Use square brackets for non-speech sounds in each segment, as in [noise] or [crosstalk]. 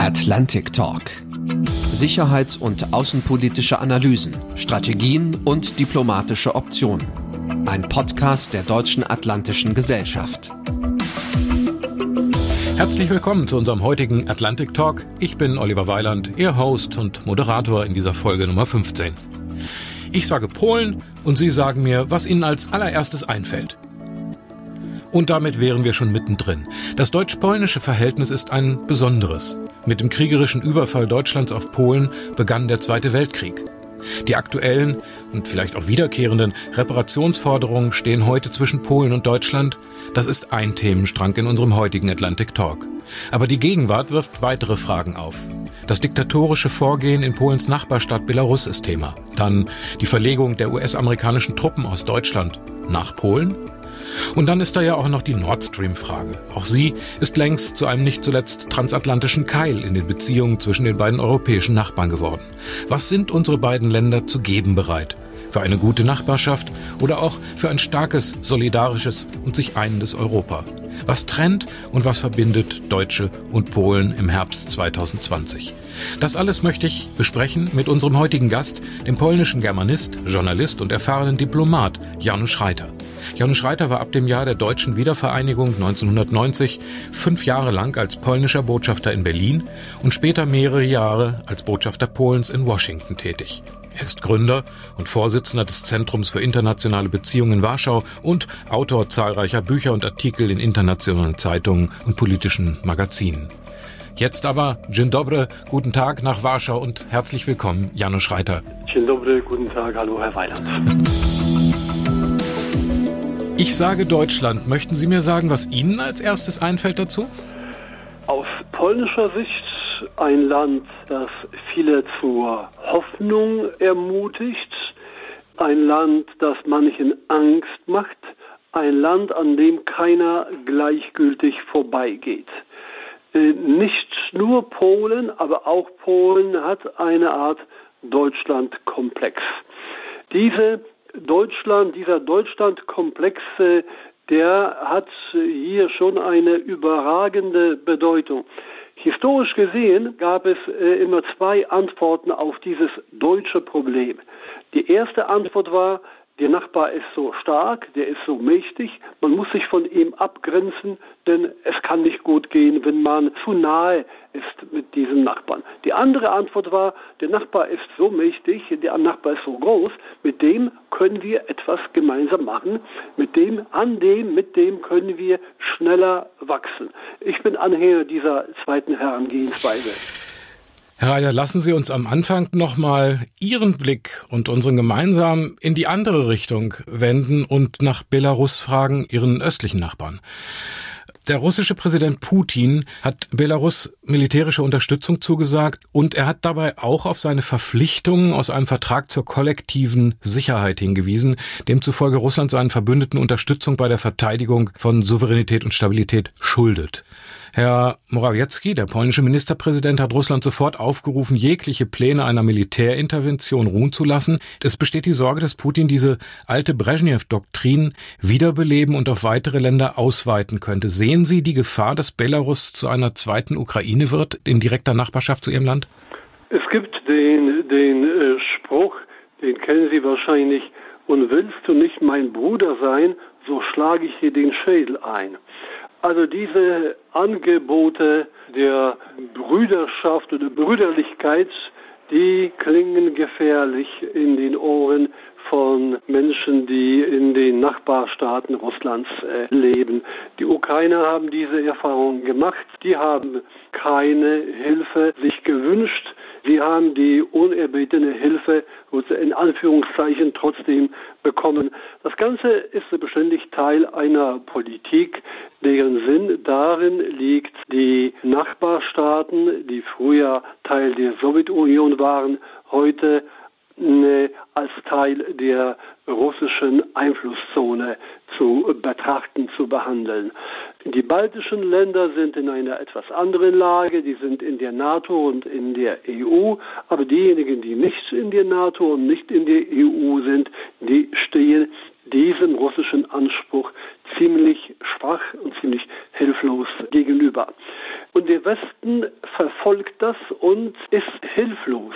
Atlantic Talk. Sicherheits- und außenpolitische Analysen, Strategien und diplomatische Optionen. Ein Podcast der Deutschen Atlantischen Gesellschaft. Herzlich willkommen zu unserem heutigen Atlantic Talk. Ich bin Oliver Weiland, Ihr Host und Moderator in dieser Folge Nummer 15. Ich sage Polen und Sie sagen mir, was Ihnen als allererstes einfällt. Und damit wären wir schon mittendrin. Das deutsch-polnische Verhältnis ist ein besonderes. Mit dem kriegerischen Überfall Deutschlands auf Polen begann der Zweite Weltkrieg. Die aktuellen und vielleicht auch wiederkehrenden Reparationsforderungen stehen heute zwischen Polen und Deutschland. Das ist ein Themenstrang in unserem heutigen Atlantic Talk. Aber die Gegenwart wirft weitere Fragen auf. Das diktatorische Vorgehen in Polens Nachbarstadt Belarus ist Thema. Dann die Verlegung der US-amerikanischen Truppen aus Deutschland nach Polen und dann ist da ja auch noch die Nord Stream-Frage. Auch sie ist längst zu einem nicht zuletzt transatlantischen Keil in den Beziehungen zwischen den beiden europäischen Nachbarn geworden. Was sind unsere beiden Länder zu geben bereit? Für eine gute Nachbarschaft oder auch für ein starkes, solidarisches und sich einendes Europa? Was trennt und was verbindet Deutsche und Polen im Herbst 2020? Das alles möchte ich besprechen mit unserem heutigen Gast, dem polnischen Germanist, Journalist und erfahrenen Diplomat Janusz Reiter. Janusz Reiter war ab dem Jahr der deutschen Wiedervereinigung 1990 fünf Jahre lang als polnischer Botschafter in Berlin und später mehrere Jahre als Botschafter Polens in Washington tätig. Er ist Gründer und Vorsitzender des Zentrums für internationale Beziehungen in Warschau und Autor zahlreicher Bücher und Artikel in internationalen Zeitungen und politischen Magazinen. Jetzt aber Dzień dobry, guten Tag nach Warschau und herzlich willkommen, Janusz Reiter. Dzień dobry, guten Tag, hallo Herr Weiland. Ich sage Deutschland. Möchten Sie mir sagen, was Ihnen als erstes einfällt dazu? Aus polnischer Sicht ein Land, das viele zur Hoffnung ermutigt, ein Land, das manchen Angst macht, ein Land, an dem keiner gleichgültig vorbeigeht. Äh, nicht nur Polen, aber auch Polen hat eine Art Deutschlandkomplex. Diese Deutschland, dieser Deutschlandkomplex, der hat hier schon eine überragende Bedeutung. Historisch gesehen gab es äh, immer zwei Antworten auf dieses deutsche Problem. Die erste Antwort war, der Nachbar ist so stark, der ist so mächtig, man muss sich von ihm abgrenzen, denn es kann nicht gut gehen, wenn man zu nahe ist mit diesem Nachbarn. Die andere Antwort war, der Nachbar ist so mächtig, der Nachbar ist so groß, mit dem können wir etwas gemeinsam machen, mit dem, an dem, mit dem können wir schneller wachsen. Ich bin Anhänger dieser zweiten Herangehensweise. Herr Reiter, lassen Sie uns am Anfang nochmal Ihren Blick und unseren gemeinsam in die andere Richtung wenden und nach Belarus fragen, Ihren östlichen Nachbarn. Der russische Präsident Putin hat Belarus militärische Unterstützung zugesagt und er hat dabei auch auf seine Verpflichtungen aus einem Vertrag zur kollektiven Sicherheit hingewiesen, demzufolge Russland seinen Verbündeten Unterstützung bei der Verteidigung von Souveränität und Stabilität schuldet. Herr Morawiecki, der polnische Ministerpräsident, hat Russland sofort aufgerufen, jegliche Pläne einer Militärintervention ruhen zu lassen. Es besteht die Sorge, dass Putin diese alte Brezhnev-Doktrin wiederbeleben und auf weitere Länder ausweiten könnte. Sehen Sie die Gefahr, dass Belarus zu einer zweiten Ukraine wird, in direkter Nachbarschaft zu Ihrem Land? Es gibt den, den äh, Spruch, den kennen Sie wahrscheinlich, und willst du nicht mein Bruder sein, so schlage ich dir den Schädel ein. Also diese Angebote der Brüderschaft oder Brüderlichkeit, die klingen gefährlich in den Ohren von Menschen, die in den Nachbarstaaten Russlands äh, leben. Die Ukrainer haben diese Erfahrung gemacht. Die haben keine Hilfe sich gewünscht. Sie haben die unerbetene Hilfe in Anführungszeichen trotzdem bekommen. Das Ganze ist beständig Teil einer Politik, deren Sinn darin liegt, die Nachbarstaaten, die früher Teil der Sowjetunion waren, heute als Teil der russischen Einflusszone zu betrachten, zu behandeln. Die baltischen Länder sind in einer etwas anderen Lage, die sind in der NATO und in der EU, aber diejenigen, die nicht in der NATO und nicht in der EU sind, die stehen diesem russischen Anspruch ziemlich schwach und ziemlich hilflos gegenüber. Und der Westen verfolgt das und ist hilflos.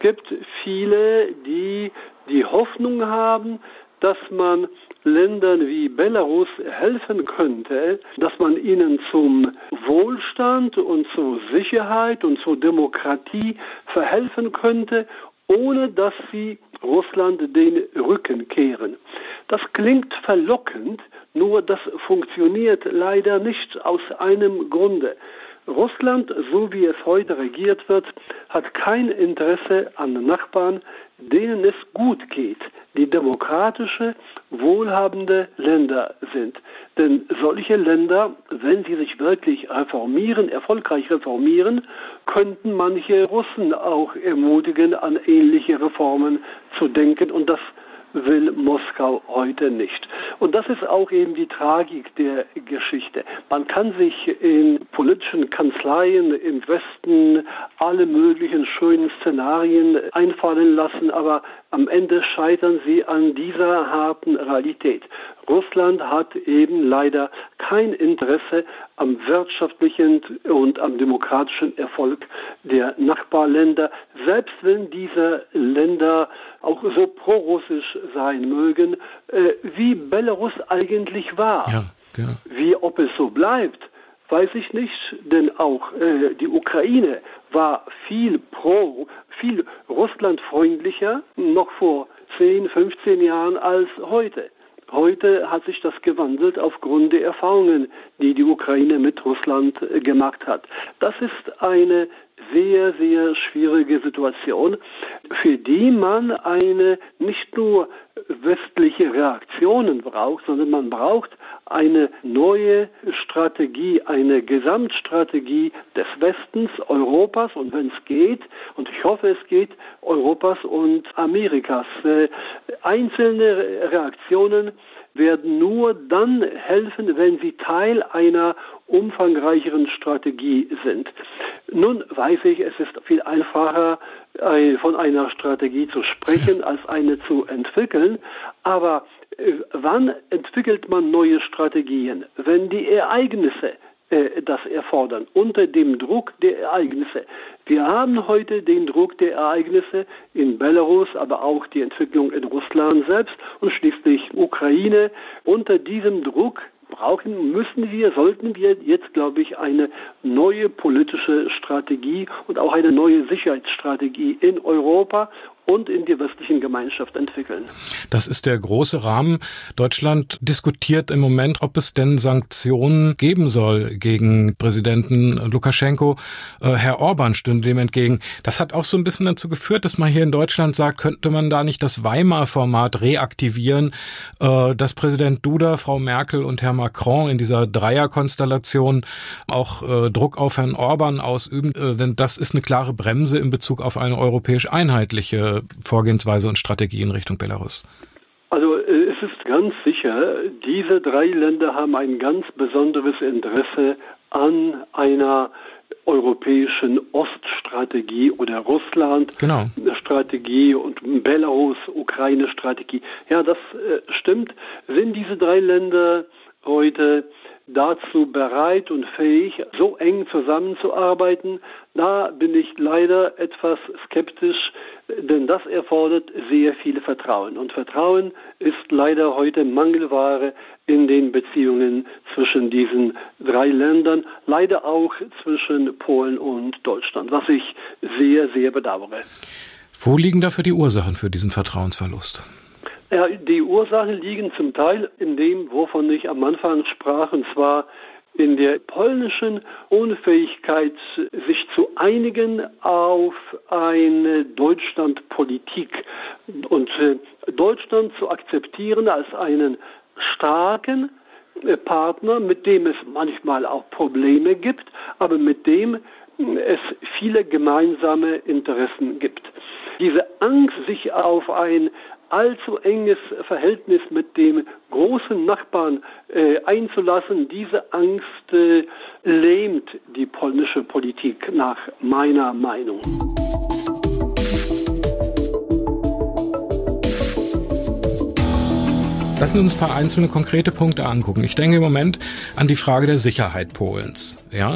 Es gibt viele, die die Hoffnung haben, dass man Ländern wie Belarus helfen könnte, dass man ihnen zum Wohlstand und zur Sicherheit und zur Demokratie verhelfen könnte, ohne dass sie Russland den Rücken kehren. Das klingt verlockend, nur das funktioniert leider nicht aus einem Grunde. Russland, so wie es heute regiert wird, hat kein Interesse an Nachbarn, denen es gut geht, die demokratische, wohlhabende Länder sind. Denn solche Länder, wenn sie sich wirklich reformieren, erfolgreich reformieren, könnten manche Russen auch ermutigen, an ähnliche Reformen zu denken und das will Moskau heute nicht. Und das ist auch eben die Tragik der Geschichte. Man kann sich in politischen Kanzleien im Westen alle möglichen schönen Szenarien einfallen lassen, aber am Ende scheitern sie an dieser harten Realität. Russland hat eben leider kein Interesse am wirtschaftlichen und am demokratischen Erfolg der Nachbarländer, selbst wenn diese Länder auch so prorussisch sein mögen, äh, wie Belarus eigentlich war. Ja, genau. Wie ob es so bleibt, weiß ich nicht, denn auch äh, die Ukraine war viel pro, viel russlandfreundlicher noch vor 10, 15 Jahren als heute. Heute hat sich das gewandelt aufgrund der Erfahrungen, die die Ukraine mit Russland äh, gemacht hat. Das ist eine sehr, sehr schwierige Situation, für die man eine nicht nur westliche Reaktionen braucht, sondern man braucht eine neue Strategie, eine Gesamtstrategie des Westens, Europas und wenn es geht, und ich hoffe es geht, Europas und Amerikas. Äh, einzelne Reaktionen werden nur dann helfen, wenn sie Teil einer umfangreicheren Strategie sind. Nun weiß ich, es ist viel einfacher, äh, von einer Strategie zu sprechen, [laughs] als eine zu entwickeln. Aber äh, wann entwickelt man neue Strategien? Wenn die Ereignisse äh, das erfordern, unter dem Druck der Ereignisse. Wir haben heute den Druck der Ereignisse in Belarus, aber auch die Entwicklung in Russland selbst und schließlich Ukraine. Unter diesem Druck brauchen, müssen wir, sollten wir jetzt, glaube ich, eine neue politische Strategie und auch eine neue Sicherheitsstrategie in Europa und in die westlichen Gemeinschaft entwickeln. Das ist der große Rahmen. Deutschland diskutiert im Moment, ob es denn Sanktionen geben soll gegen Präsidenten Lukaschenko. Äh, Herr Orban stünde dem entgegen. Das hat auch so ein bisschen dazu geführt, dass man hier in Deutschland sagt, könnte man da nicht das Weimar-Format reaktivieren, äh, dass Präsident Duda, Frau Merkel und Herr Macron in dieser Dreierkonstellation auch äh, Druck auf Herrn Orban ausüben, denn das ist eine klare Bremse in Bezug auf eine europäisch einheitliche Vorgehensweise und Strategie in Richtung Belarus? Also äh, es ist ganz sicher, diese drei Länder haben ein ganz besonderes Interesse an einer europäischen Oststrategie oder Russland-Strategie genau. und Belarus-Ukraine-Strategie. Ja, das äh, stimmt. Sind diese drei Länder heute dazu bereit und fähig, so eng zusammenzuarbeiten. Da bin ich leider etwas skeptisch, denn das erfordert sehr viel Vertrauen. Und Vertrauen ist leider heute Mangelware in den Beziehungen zwischen diesen drei Ländern, leider auch zwischen Polen und Deutschland, was ich sehr, sehr bedauere. Wo liegen dafür die Ursachen für diesen Vertrauensverlust? Ja, die Ursachen liegen zum Teil in dem, wovon ich am Anfang sprach, und zwar in der polnischen Unfähigkeit, sich zu einigen auf eine Deutschlandpolitik und äh, Deutschland zu akzeptieren als einen starken äh, Partner, mit dem es manchmal auch Probleme gibt, aber mit dem es viele gemeinsame Interessen gibt. Diese Angst, sich auf ein allzu enges Verhältnis mit dem großen Nachbarn äh, einzulassen, diese Angst äh, lähmt die polnische Politik nach meiner Meinung. Lassen Sie uns ein paar einzelne konkrete Punkte angucken. Ich denke im Moment an die Frage der Sicherheit Polens. Ja,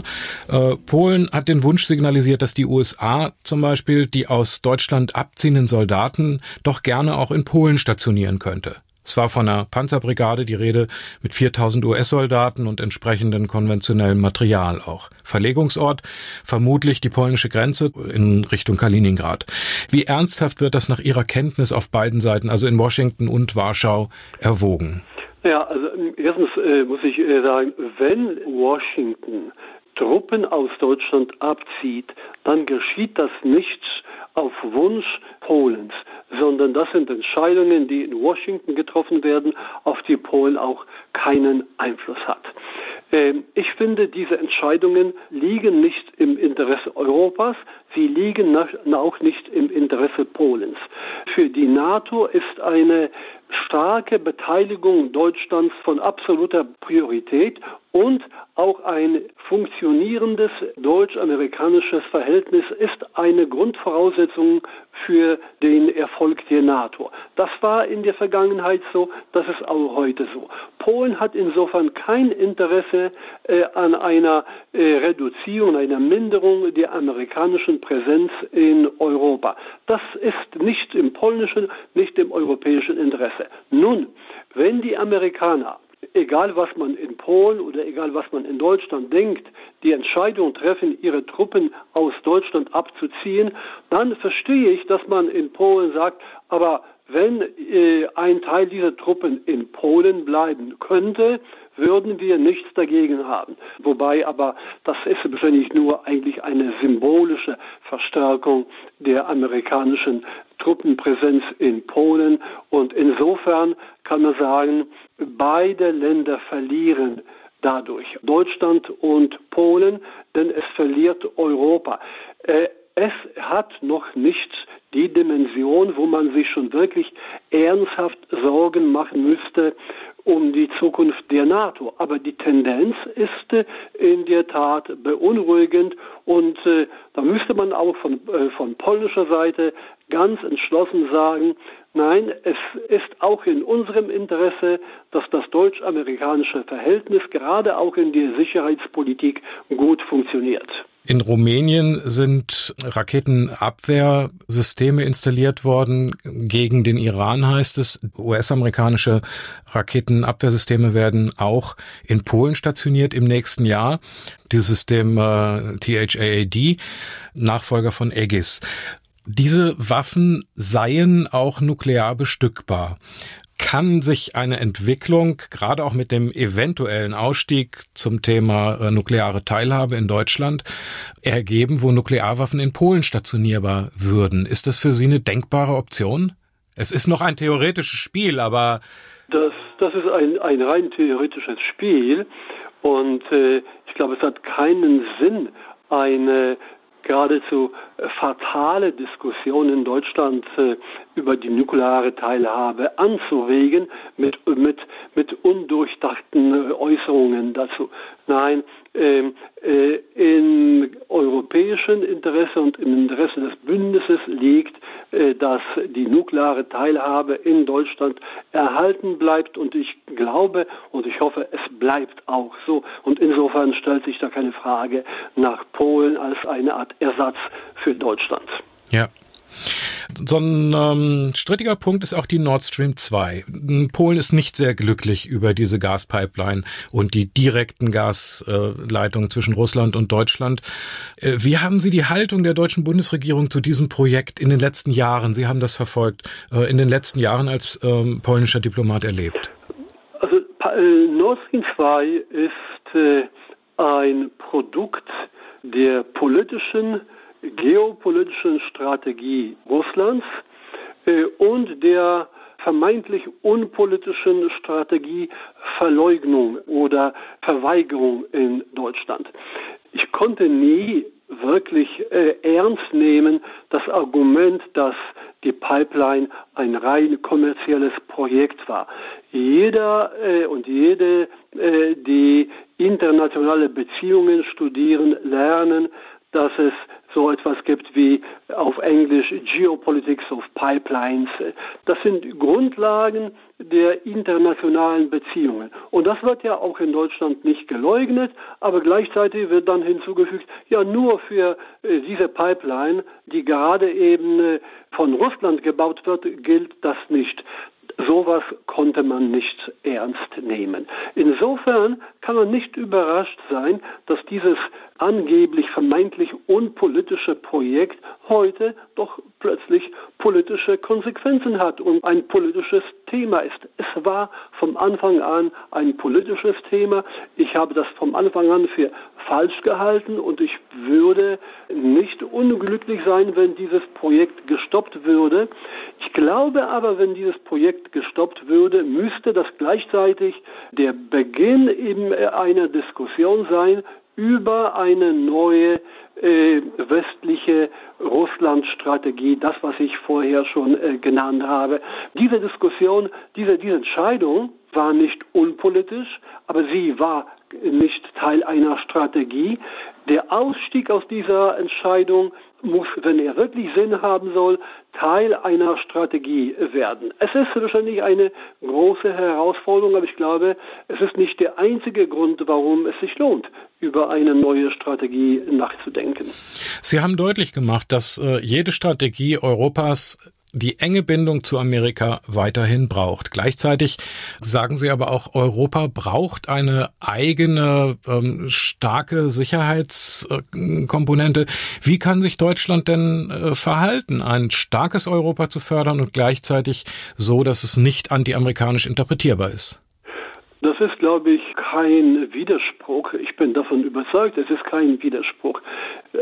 äh, Polen hat den Wunsch signalisiert, dass die USA zum Beispiel die aus Deutschland abziehenden Soldaten doch gerne auch in Polen stationieren könnte. Es war von einer Panzerbrigade die Rede mit 4000 US-Soldaten und entsprechendem konventionellem Material auch. Verlegungsort vermutlich die polnische Grenze in Richtung Kaliningrad. Wie ernsthaft wird das nach Ihrer Kenntnis auf beiden Seiten, also in Washington und Warschau, erwogen? Ja, also erstens äh, muss ich äh, sagen, wenn Washington Truppen aus Deutschland abzieht, dann geschieht das nicht auf Wunsch Polens, sondern das sind Entscheidungen, die in Washington getroffen werden, auf die Polen auch keinen Einfluss hat. Ähm, ich finde, diese Entscheidungen liegen nicht im Interesse Europas, sie liegen auch nicht im Interesse Polens. Für die NATO ist eine starke Beteiligung Deutschlands von absoluter Priorität und auch ein funktionierendes deutsch-amerikanisches Verhältnis ist eine Grundvoraussetzung für den Erfolg der NATO. Das war in der Vergangenheit so, das ist auch heute so. Polen hat insofern kein Interesse äh, an einer äh, Reduzierung, einer Minderung der amerikanischen Präsenz in Europa. Das ist nicht im polnischen, nicht im europäischen Interesse. Nun, wenn die Amerikaner egal was man in Polen oder egal was man in Deutschland denkt, die Entscheidung treffen, ihre Truppen aus Deutschland abzuziehen, dann verstehe ich, dass man in Polen sagt, aber wenn äh, ein Teil dieser Truppen in Polen bleiben könnte, würden wir nichts dagegen haben. Wobei aber das ist wahrscheinlich nur eigentlich eine symbolische Verstärkung der amerikanischen Truppenpräsenz in Polen. Und insofern kann man sagen, beide Länder verlieren dadurch. Deutschland und Polen, denn es verliert Europa. Äh, es hat noch nicht die Dimension, wo man sich schon wirklich ernsthaft Sorgen machen müsste um die Zukunft der NATO. Aber die Tendenz ist äh, in der Tat beunruhigend und äh, da müsste man auch von, äh, von polnischer Seite ganz entschlossen sagen, nein, es ist auch in unserem Interesse, dass das deutsch-amerikanische Verhältnis gerade auch in der Sicherheitspolitik gut funktioniert. In Rumänien sind Raketenabwehrsysteme installiert worden. Gegen den Iran heißt es, US-amerikanische Raketenabwehrsysteme werden auch in Polen stationiert im nächsten Jahr. Dieses System äh, THAAD, Nachfolger von Aegis. Diese Waffen seien auch nuklear bestückbar kann sich eine Entwicklung, gerade auch mit dem eventuellen Ausstieg zum Thema äh, nukleare Teilhabe in Deutschland, ergeben, wo Nuklearwaffen in Polen stationierbar würden. Ist das für Sie eine denkbare Option? Es ist noch ein theoretisches Spiel, aber das, das ist ein, ein rein theoretisches Spiel und äh, ich glaube, es hat keinen Sinn, eine geradezu fatale Diskussion in Deutschland äh, über die nukleare Teilhabe anzuregen mit, mit, mit undurchdachten äh, Äußerungen dazu. Nein, äh, im europäischen Interesse und im Interesse des Bündnisses liegt, äh, dass die nukleare Teilhabe in Deutschland erhalten bleibt und ich glaube und ich hoffe, es bleibt auch so. Und insofern stellt sich da keine Frage nach Polen als eine Art Ersatz für Deutschland. Ja, so ein ähm, strittiger Punkt ist auch die Nord Stream 2. Polen ist nicht sehr glücklich über diese Gaspipeline und die direkten Gasleitungen zwischen Russland und Deutschland. Äh, wie haben Sie die Haltung der deutschen Bundesregierung zu diesem Projekt in den letzten Jahren, Sie haben das verfolgt, äh, in den letzten Jahren als ähm, polnischer Diplomat erlebt? Also äh, Nord Stream 2 ist äh, ein Produkt der politischen geopolitischen Strategie Russlands äh, und der vermeintlich unpolitischen Strategie Verleugnung oder Verweigerung in Deutschland. Ich konnte nie wirklich äh, ernst nehmen das Argument, dass die Pipeline ein rein kommerzielles Projekt war. Jeder äh, und jede, äh, die internationale Beziehungen studieren, lernen, dass es so etwas gibt wie auf Englisch Geopolitics of Pipelines. Das sind Grundlagen der internationalen Beziehungen. Und das wird ja auch in Deutschland nicht geleugnet, aber gleichzeitig wird dann hinzugefügt, ja nur für äh, diese Pipeline, die gerade eben äh, von Russland gebaut wird, gilt das nicht. Sowas konnte man nicht ernst nehmen. Insofern kann man nicht überrascht sein, dass dieses angeblich vermeintlich unpolitische Projekt heute doch plötzlich politische Konsequenzen hat und ein politisches Thema ist. Es war vom Anfang an ein politisches Thema. Ich habe das vom Anfang an für falsch gehalten und ich würde nicht unglücklich sein, wenn dieses Projekt gestoppt würde. Ich glaube aber, wenn dieses Projekt gestoppt würde, müsste das gleichzeitig der Beginn eben einer Diskussion sein über eine neue äh, westliche Russland-Strategie, das, was ich vorher schon äh, genannt habe. Diese Diskussion, diese, diese Entscheidung war nicht unpolitisch, aber sie war nicht Teil einer Strategie. Der Ausstieg aus dieser Entscheidung muss, wenn er wirklich Sinn haben soll, Teil einer Strategie werden. Es ist wahrscheinlich eine große Herausforderung, aber ich glaube, es ist nicht der einzige Grund, warum es sich lohnt, über eine neue Strategie nachzudenken. Sie haben deutlich gemacht, dass äh, jede Strategie Europas die enge Bindung zu Amerika weiterhin braucht. Gleichzeitig sagen Sie aber auch, Europa braucht eine eigene ähm, starke Sicherheitskomponente. Wie kann sich Deutschland denn äh, verhalten, ein starkes Europa zu fördern und gleichzeitig so, dass es nicht antiamerikanisch interpretierbar ist? Das ist, glaube ich, kein Widerspruch. Ich bin davon überzeugt, es ist kein Widerspruch.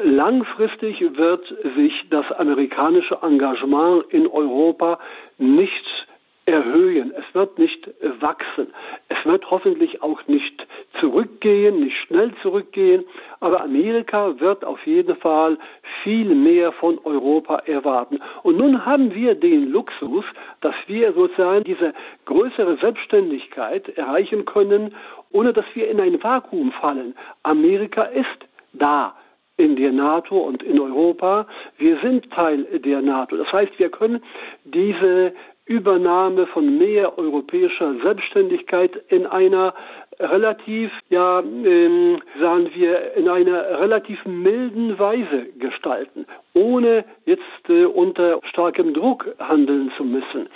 Langfristig wird sich das amerikanische Engagement in Europa nicht erhöhen. Es wird nicht wachsen. Es wird hoffentlich auch nicht zurückgehen, nicht schnell zurückgehen. Aber Amerika wird auf jeden Fall viel mehr von Europa erwarten. Und nun haben wir den Luxus, dass wir sozusagen diese größere Selbstständigkeit erreichen können, ohne dass wir in ein Vakuum fallen. Amerika ist da in der NATO und in Europa. Wir sind Teil der NATO. Das heißt, wir können diese Übernahme von mehr europäischer Selbstständigkeit in einer relativ, ja, ähm, sagen wir, in einer relativ milden Weise gestalten, ohne jetzt äh, unter starkem Druck handeln zu müssen.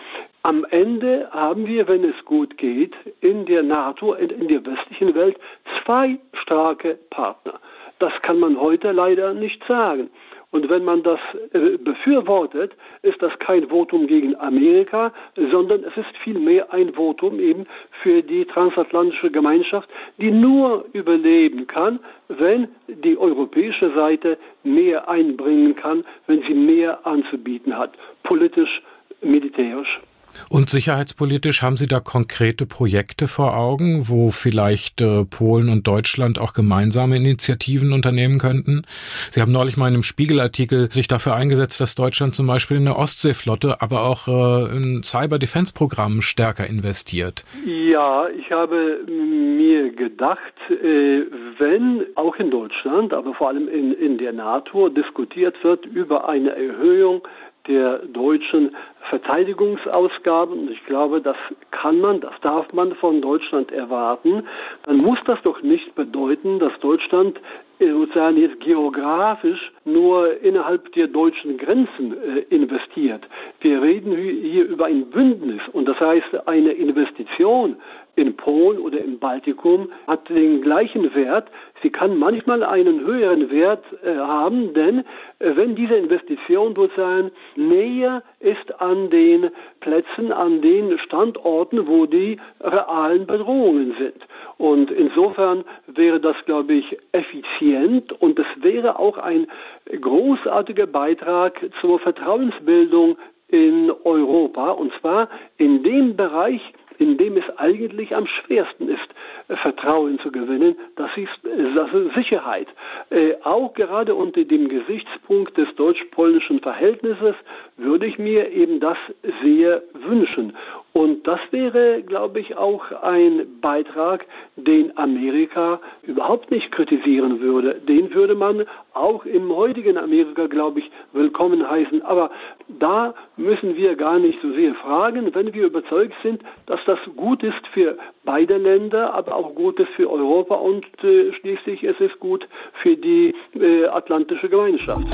Am Ende haben wir, wenn es gut geht, in der NATO und in der westlichen Welt zwei starke Partner. Das kann man heute leider nicht sagen. Und wenn man das äh, befürwortet, ist das kein Votum gegen Amerika, sondern es ist vielmehr ein Votum eben für die transatlantische Gemeinschaft, die nur überleben kann, wenn die europäische Seite mehr einbringen kann, wenn sie mehr anzubieten hat, politisch, militärisch. Und sicherheitspolitisch haben Sie da konkrete Projekte vor Augen, wo vielleicht äh, Polen und Deutschland auch gemeinsame Initiativen unternehmen könnten? Sie haben neulich mal in einem Spiegelartikel sich dafür eingesetzt, dass Deutschland zum Beispiel in der Ostseeflotte, aber auch äh, in Cyber-Defense-Programmen stärker investiert. Ja, ich habe mir gedacht, äh, wenn auch in Deutschland, aber vor allem in, in der NATO diskutiert wird über eine Erhöhung der deutschen Verteidigungsausgaben, und ich glaube, das kann man, das darf man von Deutschland erwarten, dann muss das doch nicht bedeuten, dass Deutschland äh, sozusagen jetzt geografisch nur innerhalb der deutschen Grenzen äh, investiert. Wir reden hier über ein Bündnis und das heißt eine Investition in Polen oder im Baltikum hat den gleichen Wert. Sie kann manchmal einen höheren Wert äh, haben, denn äh, wenn diese Investition sozusagen näher ist an den Plätzen, an den Standorten, wo die realen Bedrohungen sind. Und insofern wäre das, glaube ich, effizient und es wäre auch ein großartiger Beitrag zur Vertrauensbildung in Europa, und zwar in dem Bereich, in dem es eigentlich am schwersten ist, äh, Vertrauen zu gewinnen, das ist, das ist Sicherheit. Äh, auch gerade unter dem Gesichtspunkt des deutsch-polnischen Verhältnisses würde ich mir eben das sehr wünschen. Und das wäre, glaube ich, auch ein Beitrag, den Amerika überhaupt nicht kritisieren würde. Den würde man auch im heutigen Amerika, glaube ich, willkommen heißen. Aber da müssen wir gar nicht so sehr fragen, wenn wir überzeugt sind, dass das gut ist für beide Länder, aber auch gut ist für Europa und äh, schließlich ist es gut für die äh, atlantische Gemeinschaft.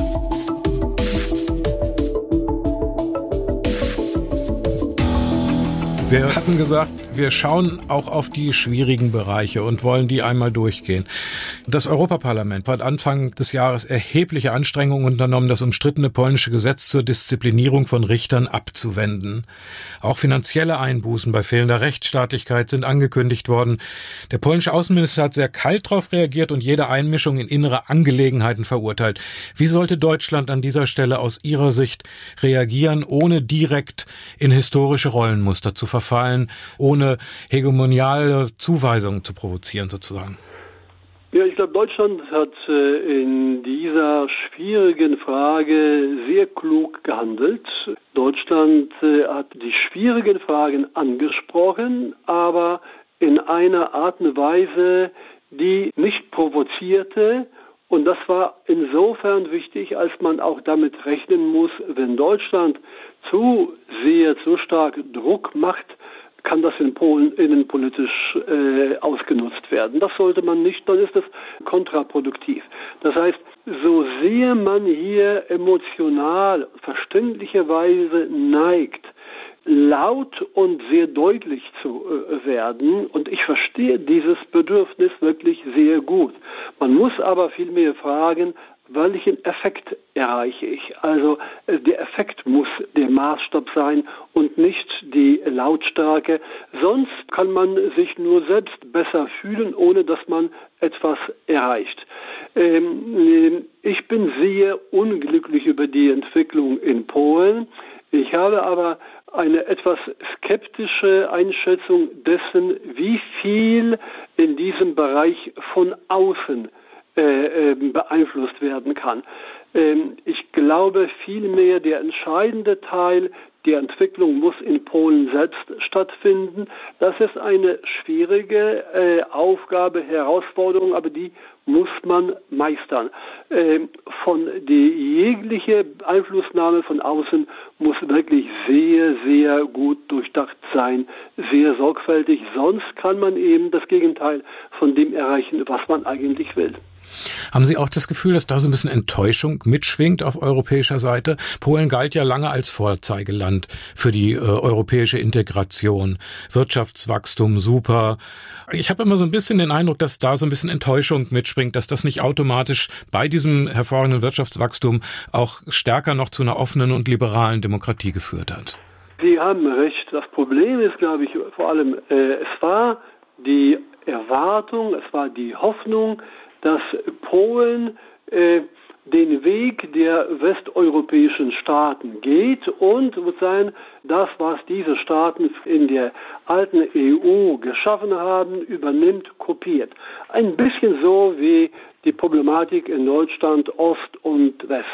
Wir hatten gesagt, wir schauen auch auf die schwierigen Bereiche und wollen die einmal durchgehen. Das Europaparlament hat Anfang des Jahres erhebliche Anstrengungen unternommen, das umstrittene polnische Gesetz zur Disziplinierung von Richtern abzuwenden. Auch finanzielle Einbußen bei fehlender Rechtsstaatlichkeit sind angekündigt worden. Der polnische Außenminister hat sehr kalt darauf reagiert und jede Einmischung in innere Angelegenheiten verurteilt. Wie sollte Deutschland an dieser Stelle aus Ihrer Sicht reagieren, ohne direkt in historische Rollenmuster zu verfallen? Verfallen, ohne hegemoniale Zuweisungen zu provozieren sozusagen? Ja, ich glaube, Deutschland hat äh, in dieser schwierigen Frage sehr klug gehandelt. Deutschland äh, hat die schwierigen Fragen angesprochen, aber in einer Art und Weise, die nicht provozierte. Und das war insofern wichtig, als man auch damit rechnen muss, wenn Deutschland zu sehr, zu stark Druck macht, kann das in Polen innenpolitisch äh, ausgenutzt werden. Das sollte man nicht, dann ist das kontraproduktiv. Das heißt, so sehr man hier emotional, verständlicherweise neigt, laut und sehr deutlich zu äh, werden. Und ich verstehe dieses Bedürfnis wirklich sehr gut. Man muss aber vielmehr fragen, welchen Effekt erreiche ich? Also äh, der Effekt muss der Maßstab sein und nicht die Lautstärke. Sonst kann man sich nur selbst besser fühlen, ohne dass man etwas erreicht. Ähm, ähm, ich bin sehr unglücklich über die Entwicklung in Polen. Ich habe aber eine etwas skeptische Einschätzung dessen, wie viel in diesem Bereich von außen äh, ähm, beeinflusst werden kann. Ähm, ich glaube vielmehr, der entscheidende Teil der Entwicklung muss in Polen selbst stattfinden. Das ist eine schwierige äh, Aufgabe, Herausforderung, aber die muss man meistern. Ähm, von die jegliche Einflussnahme von außen muss wirklich sehr, sehr gut durchdacht sein, sehr sorgfältig. Sonst kann man eben das Gegenteil von dem erreichen, was man eigentlich will. Haben Sie auch das Gefühl, dass da so ein bisschen Enttäuschung mitschwingt auf europäischer Seite? Polen galt ja lange als Vorzeigeland für die äh, europäische Integration, Wirtschaftswachstum super. Ich habe immer so ein bisschen den Eindruck, dass da so ein bisschen Enttäuschung mitspringt, dass das nicht automatisch bei diesem hervorragenden Wirtschaftswachstum auch stärker noch zu einer offenen und liberalen Demokratie geführt hat. Sie haben recht. Das Problem ist, glaube ich, vor allem, äh, es war die Erwartung, es war die Hoffnung, dass Polen äh, den Weg der westeuropäischen Staaten geht und sozusagen das, was diese Staaten in der alten EU geschaffen haben, übernimmt, kopiert. Ein bisschen so wie die Problematik in Deutschland Ost und West.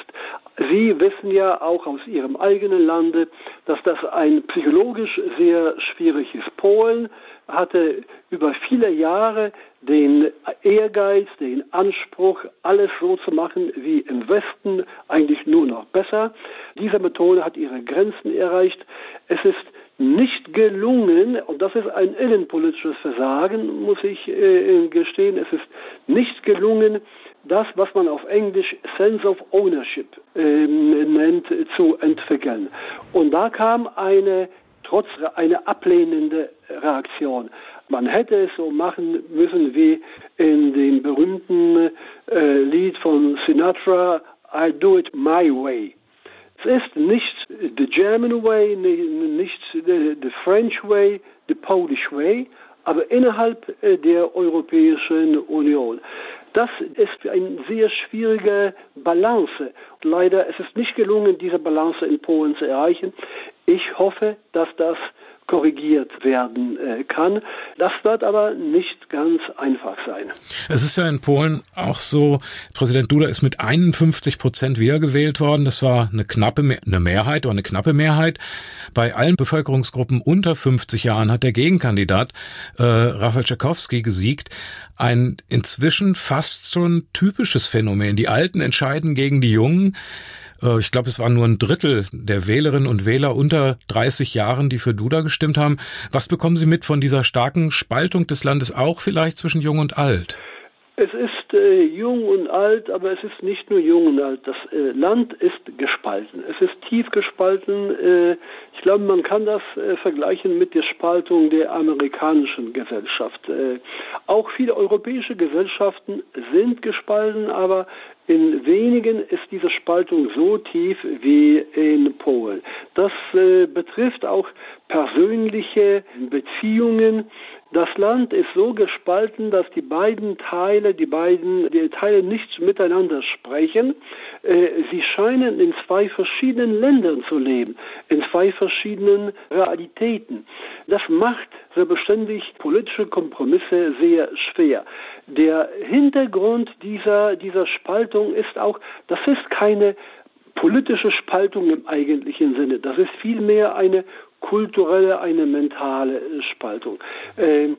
Sie wissen ja auch aus Ihrem eigenen Lande, dass das ein psychologisch sehr schwieriges Polen hatte über viele Jahre den Ehrgeiz, den Anspruch, alles so zu machen wie im Westen, eigentlich nur noch besser. Diese Methode hat ihre Grenzen erreicht. Es ist nicht gelungen, und das ist ein innenpolitisches Versagen, muss ich äh, gestehen, es ist nicht gelungen, das, was man auf Englisch Sense of Ownership äh, nennt, zu entwickeln. Und da kam eine trotz eine ablehnende Reaktion. Man hätte es so machen müssen wie in dem berühmten äh, Lied von Sinatra, I do it my way. Es ist nicht the German way, nicht the, the French way, the Polish way, aber innerhalb äh, der Europäischen Union. Das ist eine sehr schwierige Balance. Leider ist es nicht gelungen, diese Balance in Polen zu erreichen. Ich hoffe, dass das korrigiert werden äh, kann. Das wird aber nicht ganz einfach sein. Es ist ja in Polen auch so, Präsident Duda ist mit 51 Prozent wiedergewählt worden. Das war eine knappe, eine Mehrheit oder eine knappe Mehrheit. Bei allen Bevölkerungsgruppen unter 50 Jahren hat der Gegenkandidat äh, Rafael Tchaikovsky gesiegt. Ein inzwischen fast ein typisches Phänomen. Die Alten entscheiden gegen die Jungen. Äh, ich glaube, es waren nur ein Drittel der Wählerinnen und Wähler unter 30 Jahren, die für Duda gestimmt haben. Was bekommen Sie mit von dieser starken Spaltung des Landes auch vielleicht zwischen Jung und Alt? Es ist äh, jung und alt, aber es ist nicht nur jung und alt. Das äh, Land ist gespalten. Es ist tief gespalten. Äh, ich glaube, man kann das äh, vergleichen mit der Spaltung der amerikanischen Gesellschaft. Äh, auch viele europäische Gesellschaften sind gespalten, aber in wenigen ist diese Spaltung so tief wie in Polen. Das äh, betrifft auch persönliche Beziehungen. Das Land ist so gespalten, dass die beiden Teile, die beiden die Teile nicht miteinander sprechen. Äh, sie scheinen in zwei verschiedenen Ländern zu leben, in zwei verschiedenen Realitäten. Das macht selbstverständlich politische Kompromisse sehr schwer. Der Hintergrund dieser, dieser Spaltung ist auch, das ist keine politische Spaltung im eigentlichen Sinne. Das ist vielmehr eine kulturelle, eine mentale Spaltung, ähm,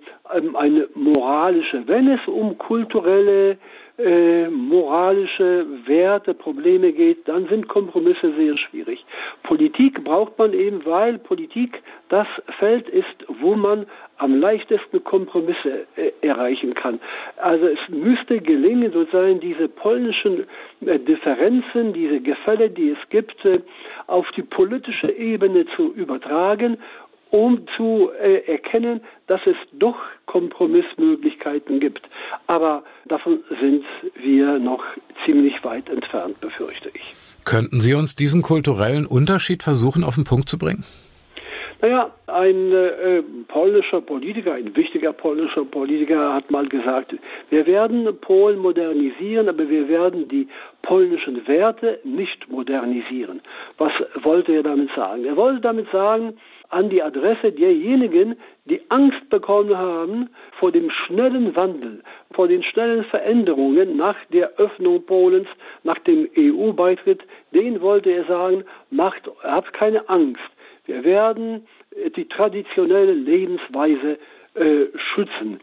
eine moralische. Wenn es um kulturelle äh, moralische Werte, Probleme geht, dann sind Kompromisse sehr schwierig. Politik braucht man eben, weil Politik das Feld ist, wo man am leichtesten Kompromisse äh, erreichen kann. Also es müsste gelingen, sozusagen diese polnischen äh, Differenzen, diese Gefälle, die es gibt, äh, auf die politische Ebene zu übertragen um zu äh, erkennen, dass es doch Kompromissmöglichkeiten gibt. Aber davon sind wir noch ziemlich weit entfernt, befürchte ich. Könnten Sie uns diesen kulturellen Unterschied versuchen auf den Punkt zu bringen? Naja, ein äh, polnischer Politiker, ein wichtiger polnischer Politiker hat mal gesagt, wir werden Polen modernisieren, aber wir werden die polnischen Werte nicht modernisieren. Was wollte er damit sagen? Er wollte damit sagen, an die Adresse derjenigen, die Angst bekommen haben vor dem schnellen Wandel, vor den schnellen Veränderungen nach der Öffnung Polens, nach dem EU-Beitritt, denen wollte er sagen, macht, habt keine Angst. Wir werden äh, die traditionelle Lebensweise äh, schützen.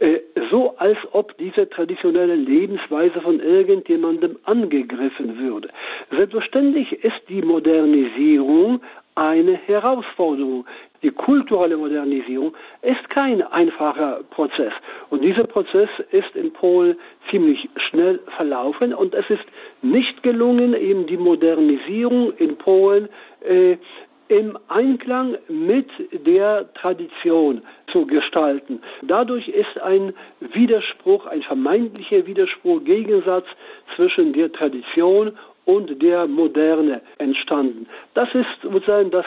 Äh, so als ob diese traditionelle Lebensweise von irgendjemandem angegriffen würde. Selbstverständlich ist die Modernisierung eine Herausforderung. Die kulturelle Modernisierung ist kein einfacher Prozess. Und dieser Prozess ist in Polen ziemlich schnell verlaufen und es ist nicht gelungen, eben die Modernisierung in Polen äh, im Einklang mit der Tradition zu gestalten. Dadurch ist ein Widerspruch, ein vermeintlicher Widerspruch, Gegensatz zwischen der Tradition und der Moderne entstanden. Das ist sozusagen das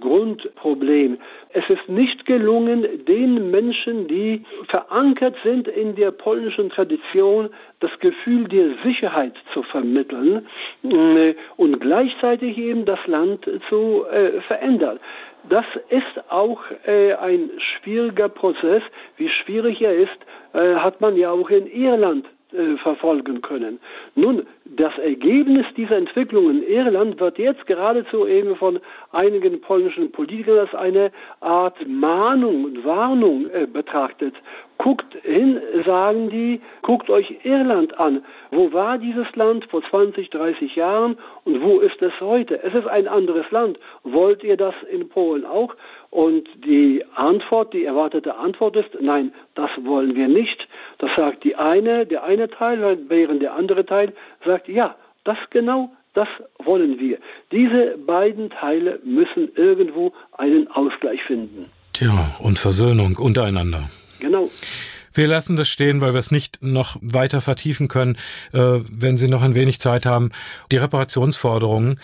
Grundproblem. Es ist nicht gelungen, den Menschen, die verankert sind in der polnischen Tradition, das Gefühl der Sicherheit zu vermitteln äh, und gleichzeitig eben das Land zu äh, verändern. Das ist auch äh, ein schwieriger Prozess. Wie schwierig er ist, hat man ja auch in Irland äh, verfolgen können. Nun, das Ergebnis dieser Entwicklung in Irland wird jetzt geradezu eben von einigen polnischen Politikern als eine Art Mahnung und Warnung äh, betrachtet. Guckt hin, sagen die, guckt euch Irland an. Wo war dieses Land vor 20, 30 Jahren und wo ist es heute? Es ist ein anderes Land. Wollt ihr das in Polen auch? Und die Antwort, die erwartete Antwort ist, nein, das wollen wir nicht. Das sagt die eine, der eine Teil, während der andere Teil sagt, ja, das genau, das wollen wir. Diese beiden Teile müssen irgendwo einen Ausgleich finden. Tja, und Versöhnung untereinander. Genau. Wir lassen das stehen, weil wir es nicht noch weiter vertiefen können, äh, wenn Sie noch ein wenig Zeit haben. Die Reparationsforderungen,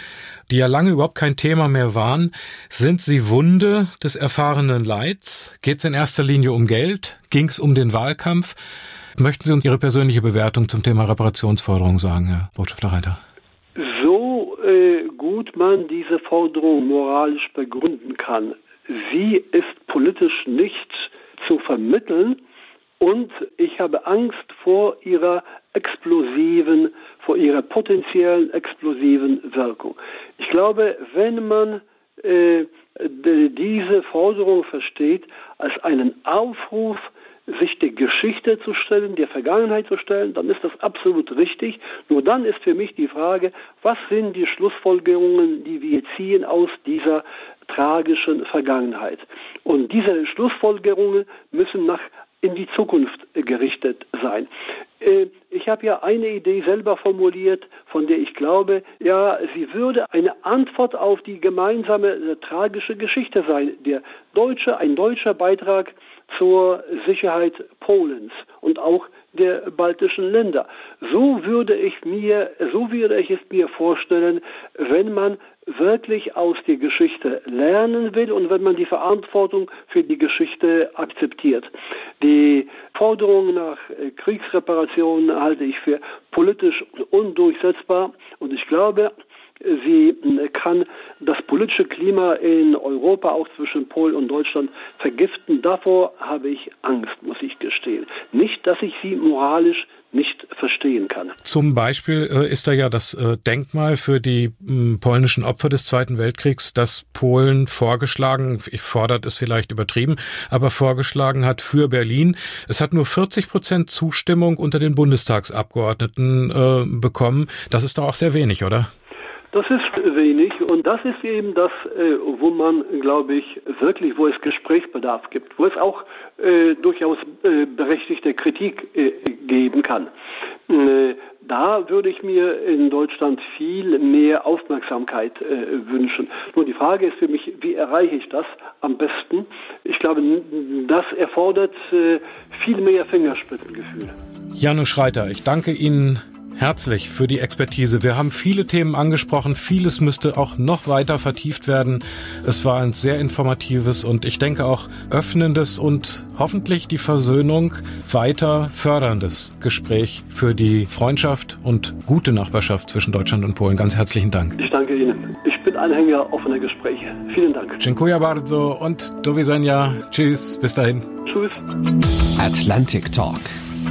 die ja lange überhaupt kein Thema mehr waren, sind sie Wunde des erfahrenen Leids? Geht es in erster Linie um Geld? Ging es um den Wahlkampf? Möchten Sie uns Ihre persönliche Bewertung zum Thema Reparationsforderung sagen, Herr Botschafter Reiter? So äh, gut man diese Forderung moralisch begründen kann, sie ist politisch nicht zu vermitteln und ich habe Angst vor ihrer explosiven, vor ihrer potenziellen explosiven Wirkung. Ich glaube, wenn man äh, diese Forderung versteht als einen Aufruf, sich der Geschichte zu stellen, der Vergangenheit zu stellen, dann ist das absolut richtig. Nur dann ist für mich die Frage, was sind die Schlussfolgerungen, die wir ziehen aus dieser tragischen Vergangenheit? Und diese Schlussfolgerungen müssen nach in die Zukunft gerichtet sein. Äh, ich habe ja eine Idee selber formuliert, von der ich glaube, ja, sie würde eine Antwort auf die gemeinsame äh, tragische Geschichte sein. Der deutsche, ein deutscher Beitrag zur Sicherheit Polens und auch der baltischen Länder. So würde ich mir, so würde ich es mir vorstellen, wenn man wirklich aus der Geschichte lernen will und wenn man die Verantwortung für die Geschichte akzeptiert. Die Forderung nach äh, Kriegsreparationen halte ich für politisch undurchsetzbar und ich glaube, Sie äh, kann das politische Klima in Europa, auch zwischen Polen und Deutschland, vergiften. Davor habe ich Angst, muss ich gestehen. Nicht, dass ich sie moralisch nicht verstehen kann. Zum Beispiel äh, ist da ja das äh, Denkmal für die äh, polnischen Opfer des Zweiten Weltkriegs, das Polen vorgeschlagen, fordert es vielleicht übertrieben, aber vorgeschlagen hat für Berlin. Es hat nur 40 Prozent Zustimmung unter den Bundestagsabgeordneten äh, bekommen. Das ist doch auch sehr wenig, oder? Das ist wenig und das ist eben das, äh, wo man, glaube ich, wirklich, wo es Gesprächsbedarf gibt, wo es auch äh, durchaus äh, berechtigte Kritik äh, geben kann. Äh, da würde ich mir in Deutschland viel mehr Aufmerksamkeit äh, wünschen. Nur die Frage ist für mich, wie erreiche ich das am besten? Ich glaube, das erfordert viel mehr Fingerspitzengefühl. Janusz Reiter, ich danke Ihnen herzlich für die Expertise. Wir haben viele Themen angesprochen. Vieles müsste auch noch weiter vertieft werden. Es war ein sehr informatives und ich denke auch öffnendes und hoffentlich die Versöhnung weiter förderndes Gespräch für die Freundschaft und gute Nachbarschaft zwischen Deutschland und Polen. Ganz herzlichen Dank. Ich danke Ihnen. Ich bin Anhänger offener Gespräche. Vielen Dank. Dziękuję bardzo und do widzenia. Tschüss. Bis dahin. Tschüss. Atlantic Talk.